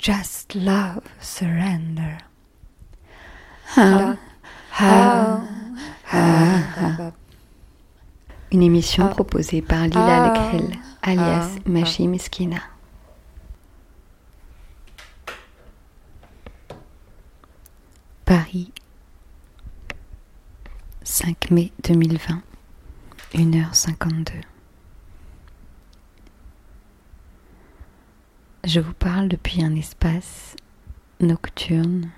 Just love, surrender. Ah, ah, ah, Une émission proposée par Lila Lekrel, alias Machi Meskina. Paris, 5 mai 2020, 1h52. Je vous parle depuis un espace nocturne.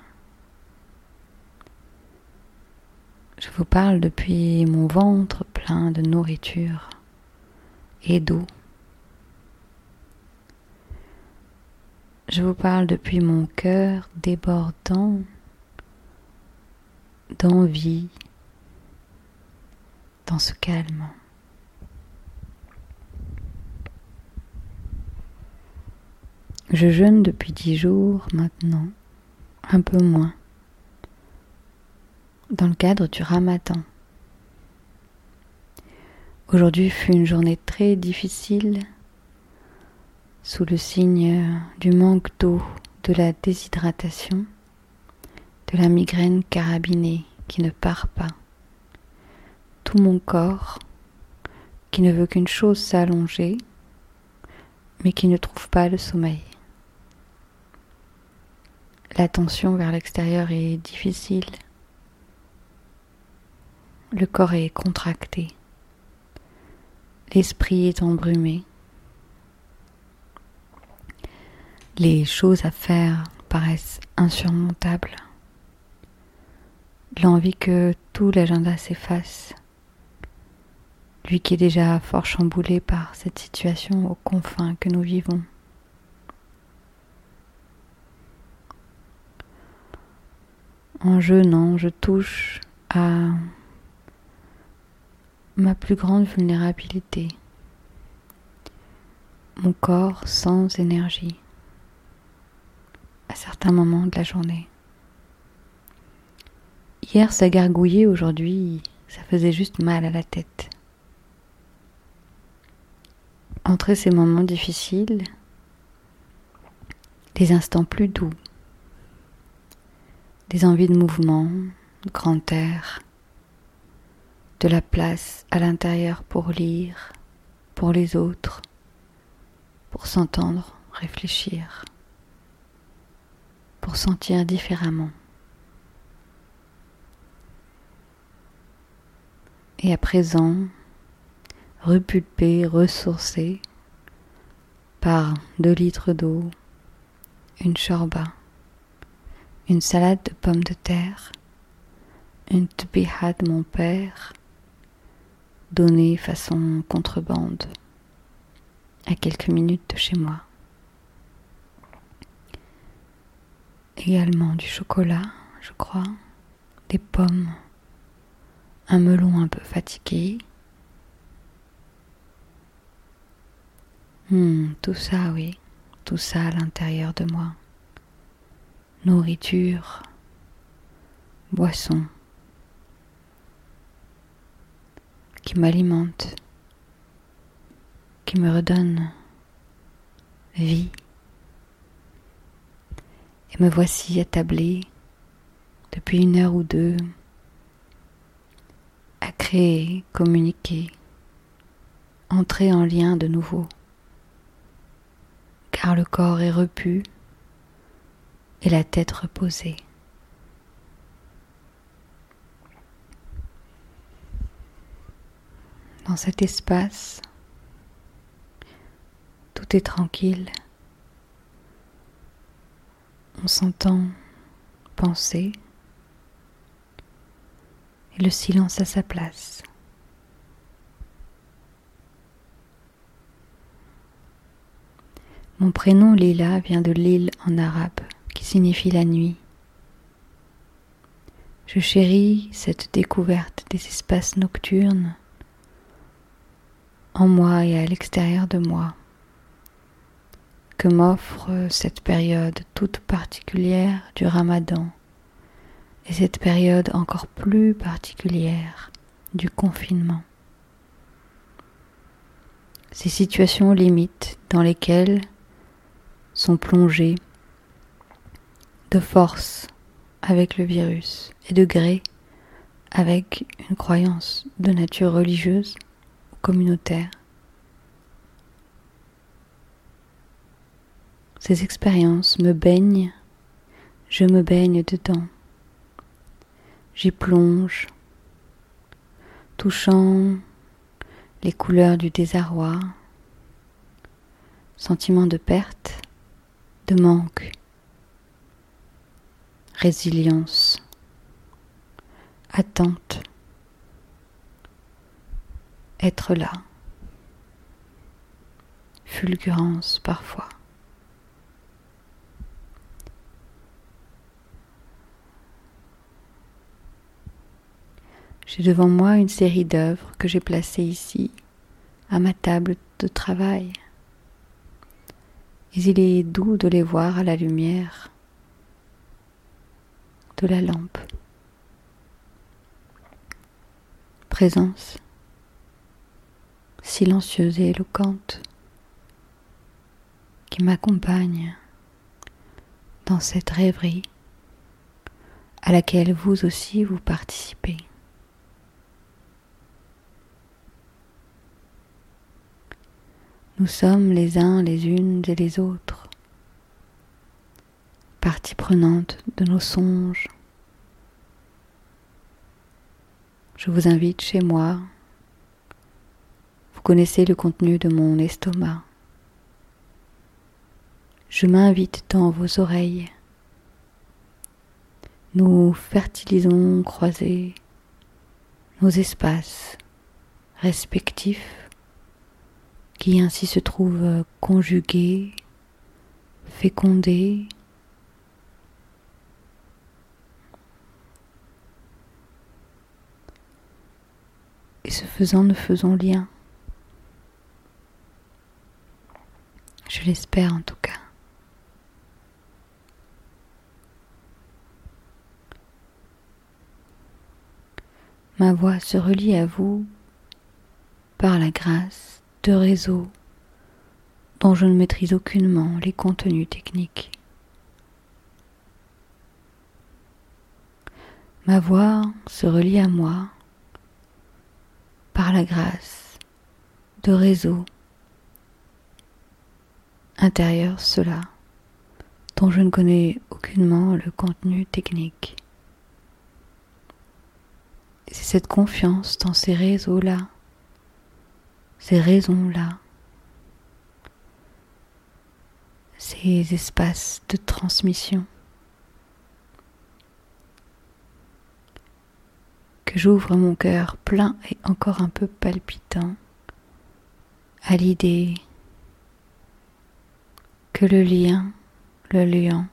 Je vous parle depuis mon ventre plein de nourriture et d'eau. Je vous parle depuis mon cœur débordant d'envie dans ce calme. Je jeûne depuis dix jours maintenant, un peu moins, dans le cadre du ramadan. Aujourd'hui fut une journée très difficile sous le signe du manque d'eau, de la déshydratation, de la migraine carabinée qui ne part pas. Tout mon corps qui ne veut qu'une chose s'allonger, mais qui ne trouve pas le sommeil. L'attention vers l'extérieur est difficile. Le corps est contracté. L'esprit est embrumé. Les choses à faire paraissent insurmontables. L'envie que tout l'agenda s'efface. Lui qui est déjà fort chamboulé par cette situation aux confins que nous vivons. En jeûnant, je touche à ma plus grande vulnérabilité, mon corps sans énergie à certains moments de la journée. Hier ça gargouillait, aujourd'hui ça faisait juste mal à la tête. Entre ces moments difficiles, des instants plus doux, des envies de mouvement, de grand air, de la place à l'intérieur pour lire, pour les autres, pour s'entendre, réfléchir, pour sentir différemment. Et à présent, repulpé, ressourcé par deux litres d'eau, une chorba une salade de pommes de terre, une tbiha de mon père, donnée façon contrebande, à quelques minutes de chez moi. Également du chocolat, je crois, des pommes, un melon un peu fatigué. Hmm, tout ça, oui, tout ça à l'intérieur de moi nourriture, boisson, qui m'alimente, qui me redonne vie. Et me voici attablé depuis une heure ou deux à créer, communiquer, entrer en lien de nouveau, car le corps est repu et la tête reposée. Dans cet espace, tout est tranquille. On s'entend penser et le silence à sa place. Mon prénom Lila vient de l'île en arabe signifie la nuit. Je chéris cette découverte des espaces nocturnes en moi et à l'extérieur de moi que m'offre cette période toute particulière du ramadan et cette période encore plus particulière du confinement. Ces situations limites dans lesquelles sont plongés de force avec le virus et de gré avec une croyance de nature religieuse ou communautaire. Ces expériences me baignent, je me baigne dedans. J'y plonge, touchant les couleurs du désarroi, sentiment de perte, de manque, résilience, attente, être là, fulgurance parfois. J'ai devant moi une série d'œuvres que j'ai placées ici, à ma table de travail. Et il est doux de les voir à la lumière la lampe. Présence silencieuse et éloquente qui m'accompagne dans cette rêverie à laquelle vous aussi vous participez. Nous sommes les uns les unes et les autres, partie prenante de nos songes. Je vous invite chez moi. Vous connaissez le contenu de mon estomac. Je m'invite dans vos oreilles. Nous fertilisons croisés nos espaces respectifs qui ainsi se trouve conjugué, fécondé, et ce faisant nous faisons lien. Je l'espère en tout cas. Ma voix se relie à vous par la grâce de réseaux dont je ne maîtrise aucunement les contenus techniques. Ma voix se relie à moi par la grâce de réseaux intérieurs cela dont je ne connais aucunement le contenu technique. C'est cette confiance dans ces réseaux-là ces raisons-là, ces espaces de transmission j'ouvre mon cœur plein et encore un peu palpitant à l'idée que le lien, le lien,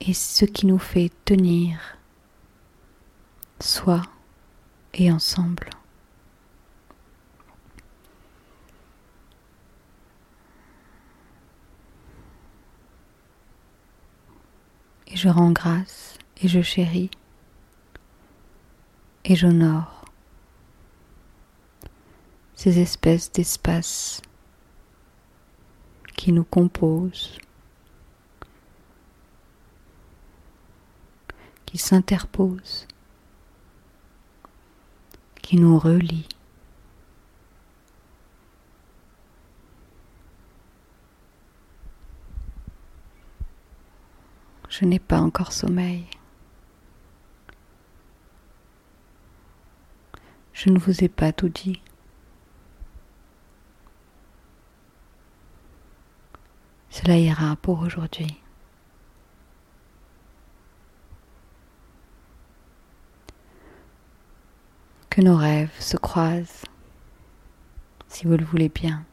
est ce qui nous fait tenir soi et ensemble. et je rends grâce et je chéris et j'honore ces espèces d'espaces qui nous composent, qui s'interposent, qui nous relient. Je n'ai pas encore sommeil. Je ne vous ai pas tout dit. Cela ira pour aujourd'hui. Que nos rêves se croisent, si vous le voulez bien.